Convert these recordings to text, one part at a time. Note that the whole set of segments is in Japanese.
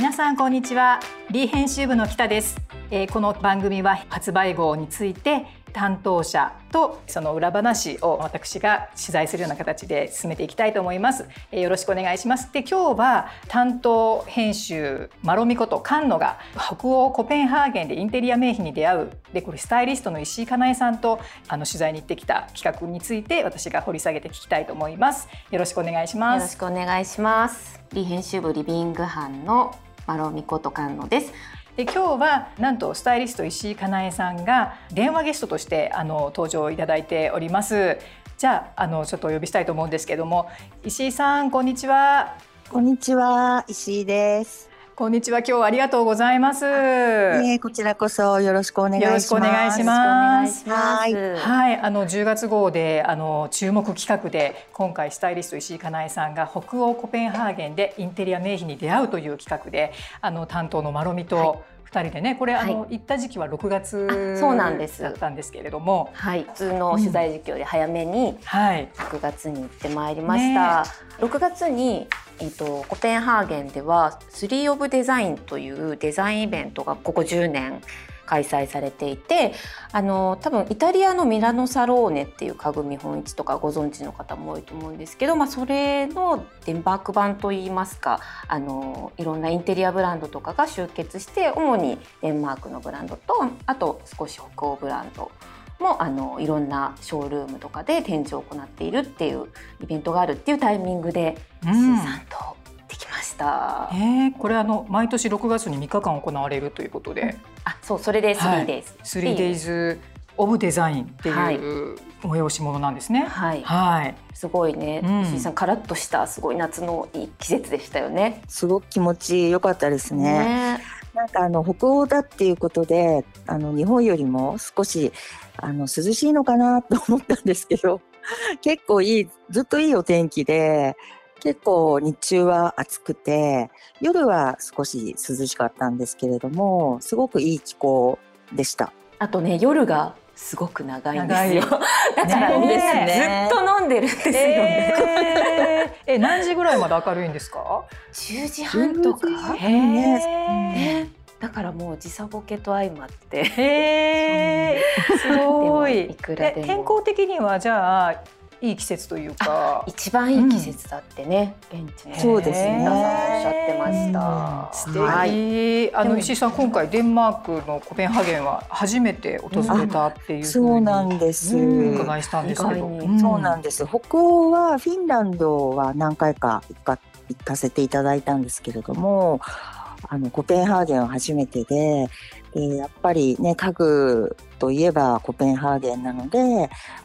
皆さんこんにちはリー編集部の北です、えー、この番組は発売号について担当者とその裏話を私が取材するような形で進めていきたいと思います。えー、よろしくお願いします。で今日は担当編集マロミこと菅野が北欧コペンハーゲンでインテリア名品に出会うでこれスタイリストの石井かなえさんとあの取材に行ってきた企画について私が掘り下げて聞きたいと思います。よろしくお願いします。よろしくお願いします。リ編集部リビング班のマロミこと菅野です。で今日はなんとスタイリスト石井かなえさんが電話ゲストとしてあの登場いただいております。じゃああのちょっとお呼びしたいと思うんですけども石井さんこんにちは。こんにちは石井です。こんにちは。今日はありがとうございます。えー、こちらこそよろしくお願いします。よろしくお願いします。はい、はい、あの10月号であの注目企画で今回スタイリスト石井かなえさんが北欧コペンハーゲンでインテリア名品に出会うという企画であの担当のまろみと、はい。2人でねこれ、はい、あの行った時期は6月そうなんです。だったんですけれども、はい、普通の取材時期より早めに6月に行ってまいりました。ね、6月にえっと、コペンハーゲンでは「スリー・オブ・デザイン」というデザインイベントがここ10年開催されていてあの多分イタリアのミラノサローネっていう家具見本市とかご存知の方も多いと思うんですけど、まあ、それのデンマーク版といいますかあのいろんなインテリアブランドとかが集結して主にデンマークのブランドとあと少し北欧ブランドもあのいろんなショールームとかで展示を行っているっていうイベントがあるっていうタイミングで、うん、さんとできました。えー、これあの毎年6月に3日間行われるということで、うん、あそうそれで 3days、3days オブデザインっていう催し物なんですね。はい。はい。すごいね。石、うん、さんカラッとしたすごい夏のいい季節でしたよね。すごく気持ち良かったですね。ねなんかあの北欧だっていうことで、あの日本よりも少しあの涼しいのかなと思ったんですけど、結構いいずっといいお天気で。結構日中は暑くて、夜は少し涼しかったんですけれども、すごくいい気候でした。あとね、夜がすごく長いんですよ。だからね、ずっと飲んでるんですよね。えー、え何時ぐらいまで明るいんですか？10時半とか。ね。だからもう時差ボケと相まって。へすごい。いくらでも。天候的にはじゃあいい季節というか。一番いい季節だってね、うん、現地のそうですね。おっしゃってました。素敵、はい、あの石井さん今回デンマークのコペンハーゲンは初めて訪れたっていうそうなんです。伺いしたんですけど、うん、そうなんです。北欧はフィンランドは何回か行か行かせていただいたんですけれども。あのコペンハーゲンは初めてで、でやっぱりね家具といえばコペンハーゲンなので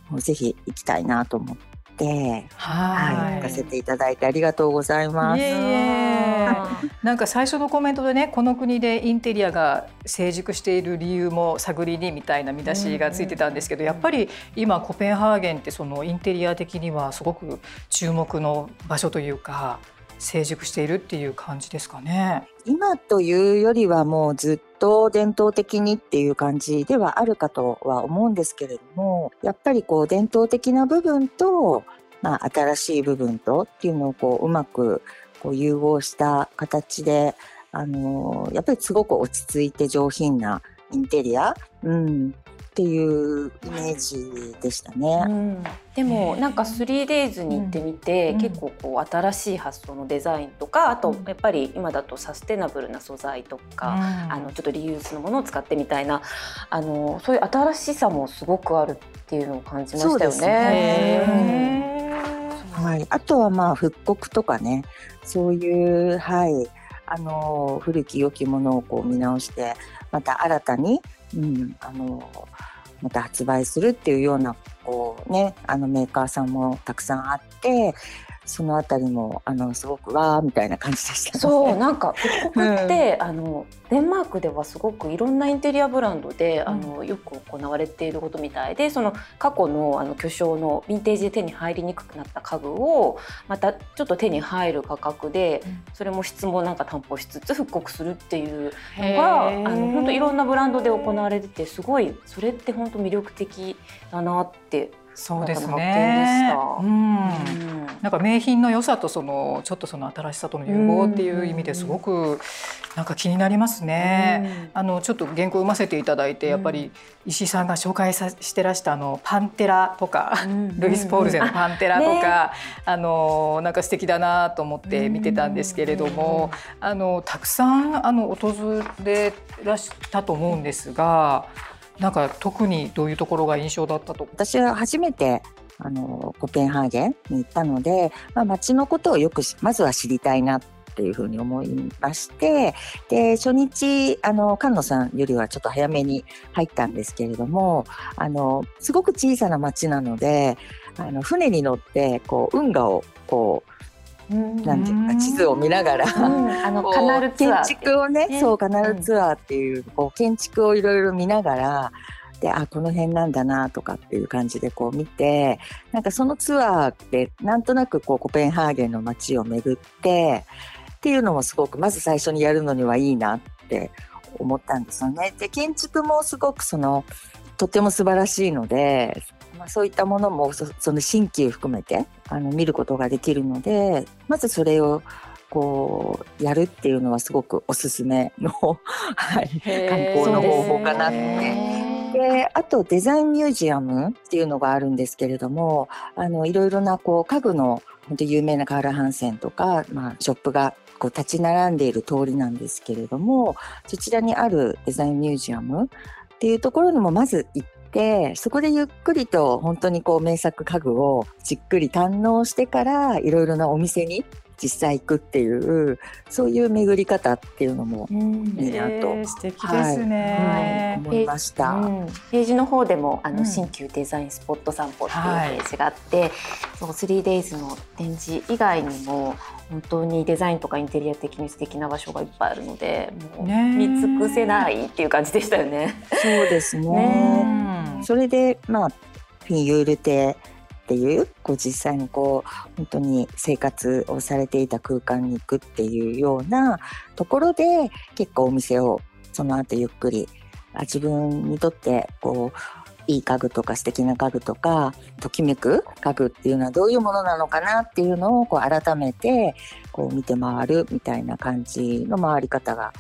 もうぜひ行きたいなと思って。はい、行かせていただいてありがとうございます。なんか最初のコメントでね、この国でインテリアが成熟している理由も探りにみたいな見出しがついてたんですけど、やっぱり今コペンハーゲンってそのインテリア的にはすごく注目の場所というか。成熟しているっていう感じですかね。今というよりはもうずっと伝統的にっていう感じではあるかとは思うんですけれども、やっぱりこう伝統的な部分と、まあ、新しい部分とっていうのをこううまくこう融合した形で、あの、やっぱりすごく落ち着いて上品なインテリア、うん、っていうイメージでしたね。うん、でもなんか 3days に行ってみて、うん、結構こう新しい発想のデザインとかあとやっぱり今だとサステナブルな素材とか、うん、あのちょっとリユースのものを使ってみたいなあのそういう新しさもすごくあるっていうのを感じましたよね。はい、あとはまあ復刻とかねそういうはいあの古き良きものをこう見直してまた新たに、うん、あのまた発売するっていうようなこうねあのメーカーさんもたくさんあってそのあたりもあのすごくわーみたいな感じでした、ね、そうなんか復刻って、うん、あのデンマークではすごくいろんなインテリアブランドで、あのよく行われていることみたいでその過去のあの巨匠のヴィンテージで手に入りにくくなった家具をまたちょっと手に入る価格で、それも質もなんか担保しつつ復刻するっていうのがあの本当いろんなブランドで行われててすごいそれって本当魅力的だなってそうですね。うん、なんか名品の良さとそのちょっとその新しさとの融合っていう意味ですごくなんか気になりますね。あのちょっと原稿読ませていただいて、やっぱり石井さんが紹介さしてらしたあのパンテラとか、ルイスポールゼのパンテラとか、あのなんか素敵だなと思って見てたんですけれども、あのたくさんあの訪れらしたと思うんですが、なんか特にどういうところが印象だったと？私は初めてあのコペンハーゲンに行ったので、まあ、街のことをよくまずは知りたいなっていうふうに思いましてで初日あの菅野さんよりはちょっと早めに入ったんですけれどもあのすごく小さな町なのであの船に乗ってこう運河をこうなんていうか地図を見ながら、あのカナル建築をね、そうカナルツアーっていうこう建築をいろいろ見ながらであこの辺なんだなとかっていう感じでこう見てなんかそのツアーでなんとなくこうコペンハーゲンの街を巡ってっていうのもすごくまず最初にやるのにはいいなって思ったんですよね。で建築もすごくそのとても素晴らしいので、まあ、そういったものもその新旧含めてあの見ることができるのでまずそれをこうやるっていうのはすごくおすすめの、はい、観光の方法かなって。であとデザインミュージアムっていうのがあるんですけれどもあのいろいろなこう家具の本当有名なカール・ハンセンとか、まあ、ショップがこう立ち並んでいる通りなんですけれどもそちらにあるデザインミュージアムっていうところにもまず行ってそこでゆっくりと本当にこう名作家具をじっくり堪能してからいろいろなお店に実際行くっていうそういう巡り方っていうのもいいなと、えー、素敵ですね、はい、思いました、うん、ページの方でもあの、新旧デザインスポット散歩っていうページがあって、はい、そう 3days の展示以外にも本当にデザインとかインテリア的に素敵な場所がいっぱいあるのでもう見尽くせないっていう感じでしたよね。そうですね。ねそれでまあフィンユール邸っていうこう実際にこう本当に生活をされていた空間に行くっていうようなところで結構お店をその後ゆっくり自分にとってこういい家具とか素敵な家具とかときめく家具っていうのはどういうものなのかなっていうのをこう改めてこう見て回るみたいな感じの回り方が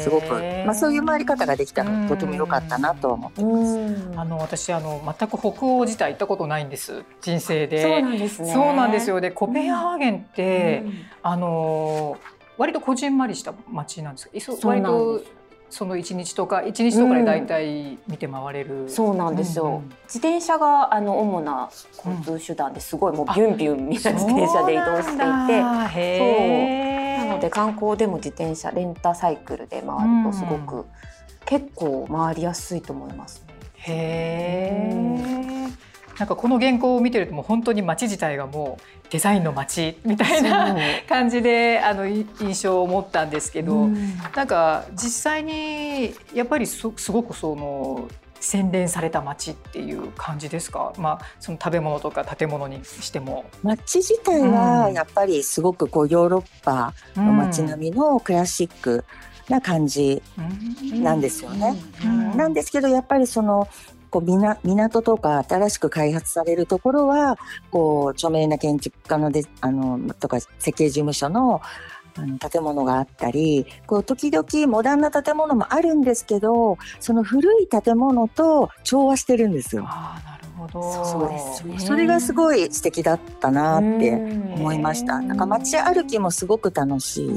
すごく、まあ、そういう回り方ができたのとても良かったなと思ってます。あの私あの全く北欧自体行ったことないんです。人生で。そうなんですね。そうなんですよ。でコペンハーゲンって、あの割とこじんまりした街なんですけど割とその一日とか一日とかで大体見て回れる、うん、そうなんですよ、うんうん、自転車があの主な交通手段ですごいもうビュンビュンみたいな自転車で移動していて。そうなので観光でも自転車レンタサイクルで回るとすごく、結構回りやすいと思います、ね、へーなんかこの原稿を見てるともう本当に街自体がもうデザインの街みたいな感じであの印象を持ったんですけど、うん、なんか実際にやっぱりすごくその洗練された街っていう感じですか、まあ、その食べ物とか建物にしても。街自体はやっぱりすごくこうヨーロッパの街並みのクラシックな感じなんですよね。なんですけどやっぱりそのこう港とか新しく開発されるところはこう著名な建築家のであのとか設計事務所のあの建物があったりこう時々モダンな建物もあるんですけどその古い建物と調和してるんですよ。あなるほどそうですね、それがすごい素敵だったなって思いました。なんか街歩きもすごく楽しい。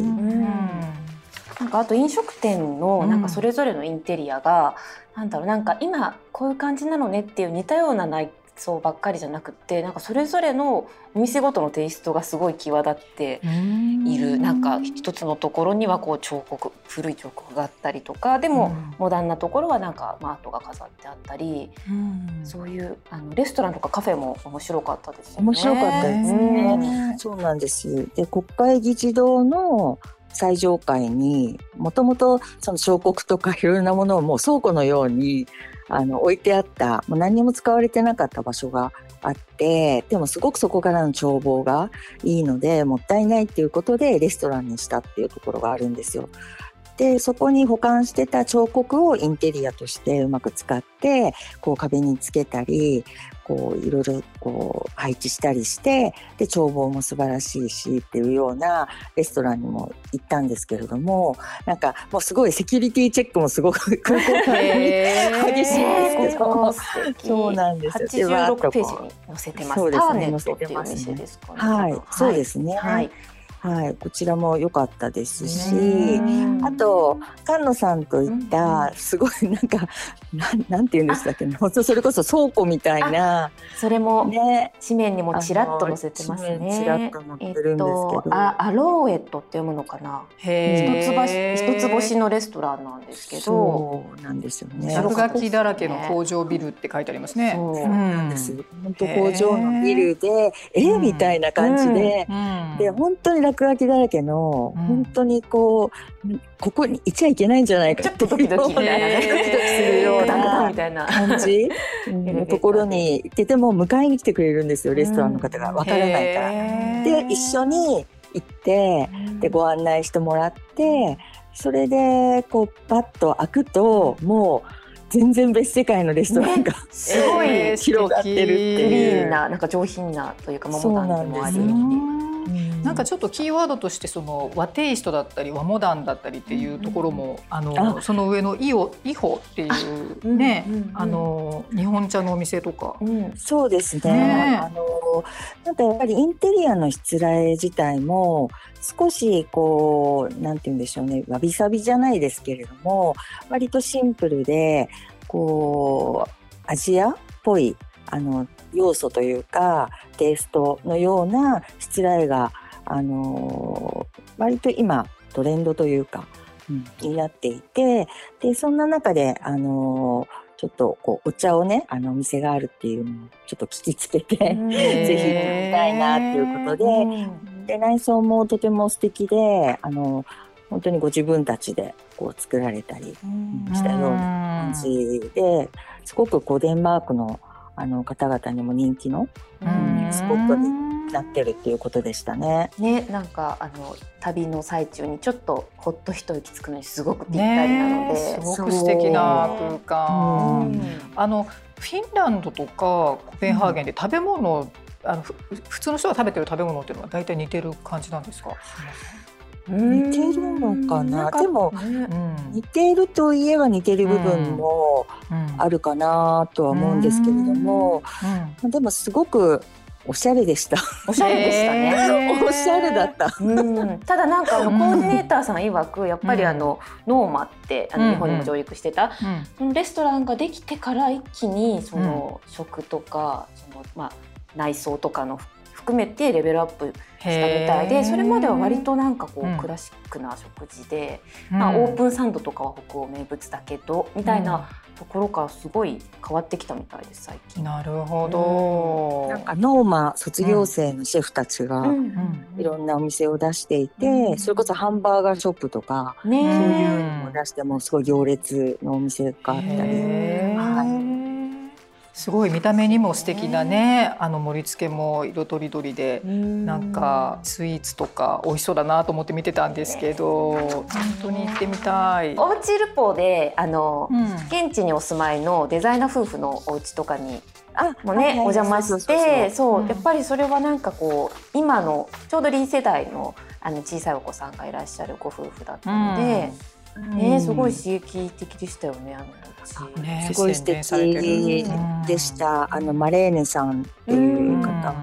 なんかあと飲食店のなんかそれぞれのインテリアが、うん、なんだろうなんか今こういう感じなのねっていう似たような内装ばっかりじゃなくてなんかそれぞれのお店ごとのテイストがすごい際立っている。なんか一つのところにはこう彫刻古い彫刻があったりとかでも、モダンなところはなんかマートが飾ってあったり、うそういうあのレストランとかカフェも面白かったですよね。面白かったですね。そうなんです。で国会議事堂の最上階にもともとその彫刻とかいろんなものをもう倉庫のようにあの置いてあったもう何にも使われてなかった場所があってでもすごくそこからの眺望がいいのでもったいないっていうことでレストランにしたっていうところがあるんですよ。でそこに保管してた彫刻をインテリアとしてうまく使ってこう壁につけたりこういろいろこう配置したりしてで眺望も素晴らしいしっていうようなレストランにも行ったんですけれどもなんかもうすごいセキュリティチェックもすごく空港から激しいんですけどそうなんですよ。86ページに載せてます。そうですね。載せてます、ね、はい、そうですね。はい。はい、こちらも良かったですし、あと菅野さんといったすごいなんか、うん、なんなんて言うんでしたっけ？ね、それこそ倉庫みたいな、それもね。紙面にもちらっと載せてますね。ちらっと載ってるんですけど、えっあアローエットって読むのかな？一つ星一つ星のレストランなんですけど、そうなんですよね。落書きだらけの工場ビルって書いてありますね。そう。なんです。本当工場のビルで、えみたいな感じで、で本当に落書きだらけの、うん、本当にこうここにいちゃいけないんじゃないかちょっとドキドキ ドキドキするような感じ。のところに行ってても迎えに来てくれるんですよレストランの方が。わからないから。で一緒に行ってでご案内してもらってそれでこうパッと開くともう。全然別世界のレストランが、ね、すごい。広がってるっていう、クリーンななんか上品なというかモダンでもありなんかちょっとキーワードとしてその和テイストだったり和モダンだったりっていうところも、あのその上のイオイホっていうね、あの日本茶のお店とか、そうですね。ね。あのなんかやっぱりインテリアのしつらえ自体も少しこうなんて言うんでしょうね。わびさびじゃないですけれども割とシンプルでこうアジアっぽいあの要素というかテイストのようなしつらえがあの割と今トレンドというか、うん、になっていてでそんな中であのちょっとこうお茶をねあのお店があるっていうのをちょっと聞きつけて ぜひ行ってみたいなっていうことでで内装もとても素敵であの本当にご自分たちでこう作られたりしたような感じですごくこうデンマークのあの方々にも人気の、うん、スポットになってるっていうことでしたね。ね、なんかあの旅の最中にちょっとほっと一息つくのにすごくぴったりなので、すごく素敵な空間。う。ん、あのフィンランドとかコペンハーゲンで食べ物、うん、あの普通の人が食べてる食べ物っていうのは大体似てる感じなんですか？似てるのかな？でも、似ているといえば似てる部分もあるかなとは思うんですけれども、でもすごくおしゃれでした。おしゃれでしたね。おしゃれだった。ただなんかあのコーディネーターさん曰くやっぱりあの、ノーマってあの日本にも上陸してた、そのレストランができてから一気にその食とかそのまあ内装とかの含めてレベルアップしたみたいでそれまでは割となんかこうクラシックな食事で、うん、まあ、オープンサンドとかは北欧名物だけどみたいなところからすごい変わってきたみたいです最近。なるほど、うん、なんかノーマ卒業生のシェフたちがいろんなお店を出していて、うん、それこそハンバーガーショップとか、ね、そういうのを出してもすごい行列のお店があったり。はいすごい見た目にも素敵なねあの盛り付けも色とりどりでなんかスイーツとか美味しそうだなと思って見てたんですけど本当に行ってみたい。おうちルポであの、うん、現地にお住まいのデザイナー夫婦のお家とかにあもうね、はいはい、お邪魔してそうやっぱりそれはなんかこう今のちょうど臨世代のあの小さいお子さんがいらっしゃるご夫婦だったので。うんね、すごい刺激的でしたよね。あのね、すごい素敵。でした。あのマレーネさんっていう方、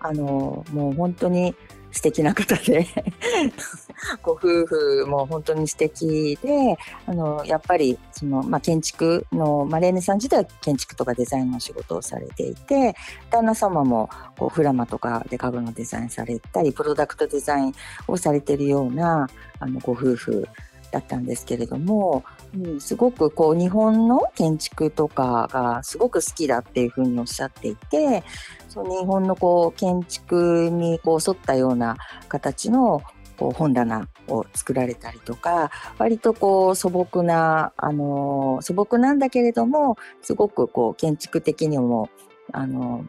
あのもう本当に素敵な方で。ご夫婦も本当に素敵であのやっぱりその、まあ、建築のマレーネさん自体は建築とかデザインの仕事をされていて旦那様もこうフラマとかで家具のデザインされたりプロダクトデザインをされてるようなあのご夫婦だったんですけれども、うん、すごくこう日本の建築とかがすごく好きだっていうふうにおっしゃっていてその日本のこう建築にこう沿ったような形のこう本棚を作られたりとか割とこう素朴なあの素朴なんだけれどもすごくこう建築的にもあの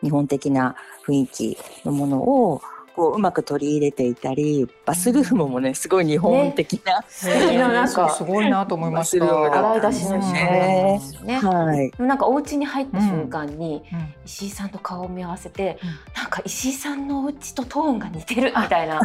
日本的な雰囲気のものをこううまく取り入れていたりバスルームもねすごい日本的な、ね、素敵ななんかすごいなと思いました洗い出しのねね、はい、なんかお家に入った瞬間に、うん、石井さんと顔を見合わせて、うん、なんか石井さんのお家とトーンが似てるみたいな。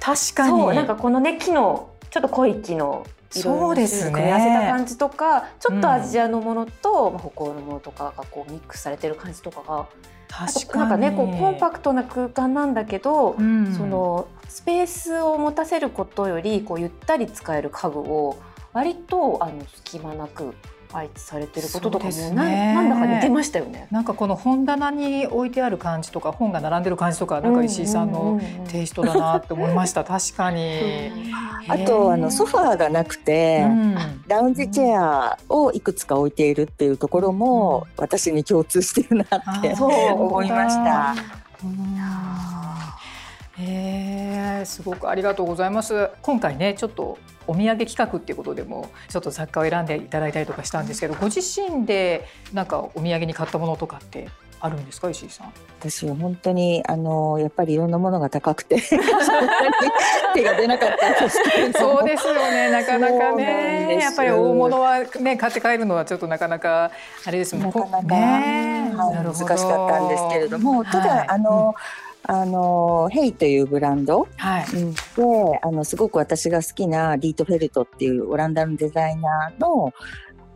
確かに。なんかこのね木のちょっと濃い木のそうですね。組み合わせた感じとかちょっとアジアのものと、うん、北欧のものとかがこうミックスされてる感じとかが確かなんかねこうコンパクトな空間なんだけど、うん、そのスペースを持たせることよりこうゆったり使える家具を割とあの隙間なく配置されてることとかもな,、ね、なんだか似てましたよね。なんかこの本棚に置いてある感じとか本が並んでる感じとかなんか石井さんのテイストだなって思いました。確かに。あとあのソファーがなくて、うん、ラウンジチェアをいくつか置いているっていうところも私に共通してるなって思いました。えー、すごくありがとうございます。今回ねちょっとお土産企画っていうことでもちょっと雑貨を選んでいただいたりとかしたんですけどご自身でなんかお土産に買ったものとかってあるんですか？石井さん。私は本当にあのやっぱりいろんなものが高くて 手が出なかったですそうですよね。なかなかねやっぱり大物はね買って帰るのはちょっとなかなかあれですもんなかなか、ね、難しかったんですけれどもただ、はい、あの、うんあのヘイというブランド、はい、であのすごく私が好きなリートフェルトっていうオランダのデザイナーの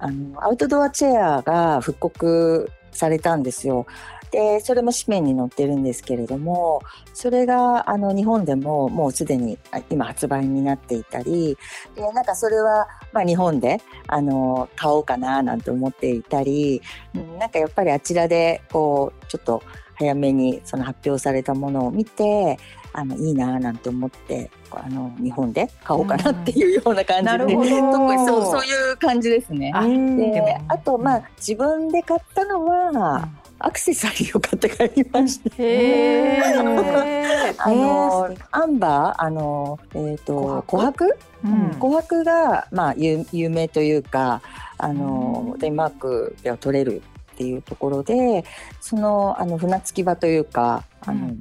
あのアウトドアチェアが復刻されたんですよ。でそれも紙面に載ってるんですけれどもそれがあの日本でももうすでに今発売になっていたりでなんかそれは、まあ、日本であの買おうかななんて思っていたり、うん、なんかやっぱりあちらでこうちょっと早めにその発表されたものを見てあのいいななんて思ってあの日本で買おうかなっていうような感じで、うん、特にそうそういう感じですね。であとまあ自分で買ったのは、アクセサリーを買って帰りまして。あのアンバーあのえっ、ー、と琥珀、うん、琥珀がまあ有有名というかあの、デンマークでは取れるっていうところでそのあの船着き場というかあの、うんうん、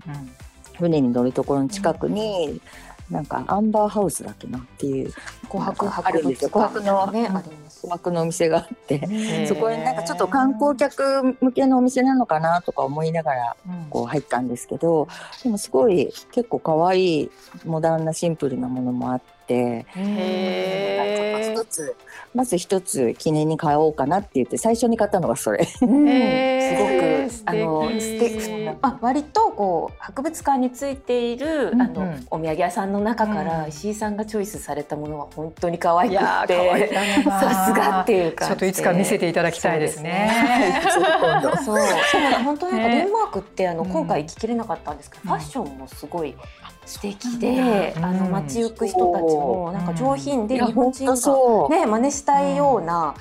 船に乗るところの近くに、なんかアンバーハウスだっけなっていう琥珀あるんですよ。琥珀の、ね、琥珀のお店があってそこになんかちょっと観光客向けのお店なのかなとか思いながらこう入ったんですけど、でもすごい結構可愛いモダンなシンプルなものもあって。て。一つまず一つ記念に買おうかなって言って最初に買ったのがそれ。すごくあの素敵。あ割とこう博物館についている、あのお土産屋さんの中から石井さんがチョイスされたものは本当に可愛くて さすがっていうかちょっといつか見せていただきたいですね。そう、本当にデンマークってあの、今回行ききれなかったんですけど、ファッションもすごい素敵で、あの街行く人たちもなんか上品で日本人がね真似したいような、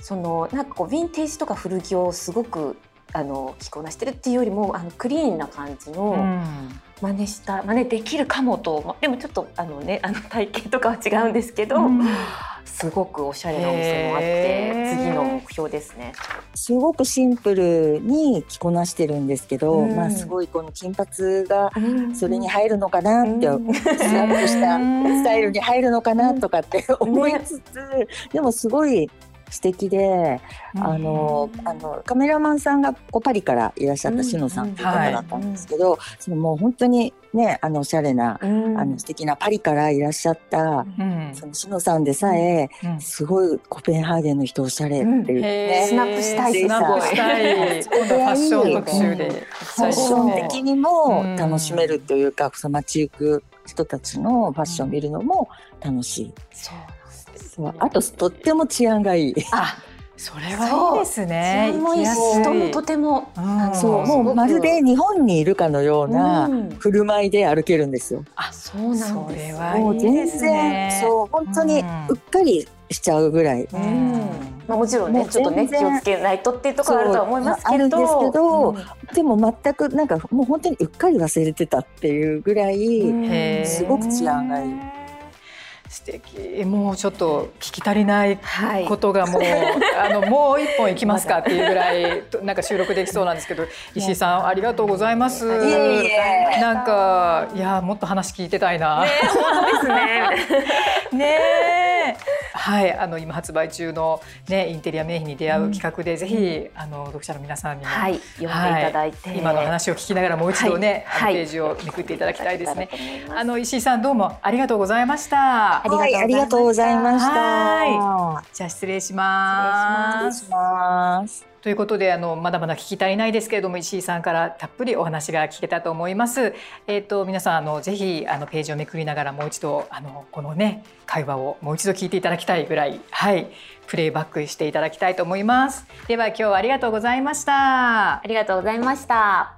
そのなんかこうヴィンテージとか古着をすごくあの着こなしてるっていうよりもあのクリーンな感じの真似した真似できるかもとでもちょっとあのねあの体型とかは違うんですけど、うん、すごくおしゃれなお店もあって次の目標ですね。すごくシンプルに着こなしてるんですけど、うん、まあすごいこの金髪がそれに入るのかなって、うん、スラッとしたスタイルに入るのかなとかって思いつつ、ね、でもすごい素敵で、あのあのカメラマンさんがこうパリからいらっしゃったしのさんっていう方だったんですけど、はい、そのもう本当にねあのおしゃれな、うん、あの素敵なパリからいらっしゃった、うん、そのしのさんでさえ、うん、すごいコペンハーゲンの人おしゃれっていうね、スナップしたい。スナップしたい。ファッション特集で、ファッション的にも楽しめるというか、その街行く人たちのファッションを見るのも楽しい。そうそう。あととっても治安がいい。あそれはいいですね。もいい人もとても、うん、そう。もうまるで日本にいるかのような振る舞いで歩けるんですよ。あそうなんです。もう全然そう本当にうっかりしちゃうぐらい。うん、まあもちろんねちょっとね気をつけないとっていうところあるとは思いますけど、あるんですけど、でも全くなんかもう本当にうっかり忘れてたっていうぐらいすごく治安がいい。素敵もうちょっと聞き足りないことがもう、はい、あのもう一本いきますかっていうぐらい なんか収録できそうなんですけど石井さんありがとうございます。いえいえなんかいやもっと話聞いてたいな。ね本当ですね。ねはいあの今発売中のねインテリア名品に出会う企画で、うん、ぜひあの読者の皆さんにも、はい、読んでいただいて、はい、今の話を聞きながらもう一度ね、はい、ページをめくっていただきたいですね。あの石井さんどうもありがとうございました。ありがとうございました。じゃあ失礼します。失礼します。ということであのまだまだ聞き足りないですけれども石井さんからたっぷりお話が聞けたと思います。えっ、ー、と皆さんあのぜひあのページをめくりながらもう一度あのこのね会話をもう一度聞いていただきたいぐらいはいプレイバックしていただきたいと思います。では今日はありがとうございました。ありがとうございました。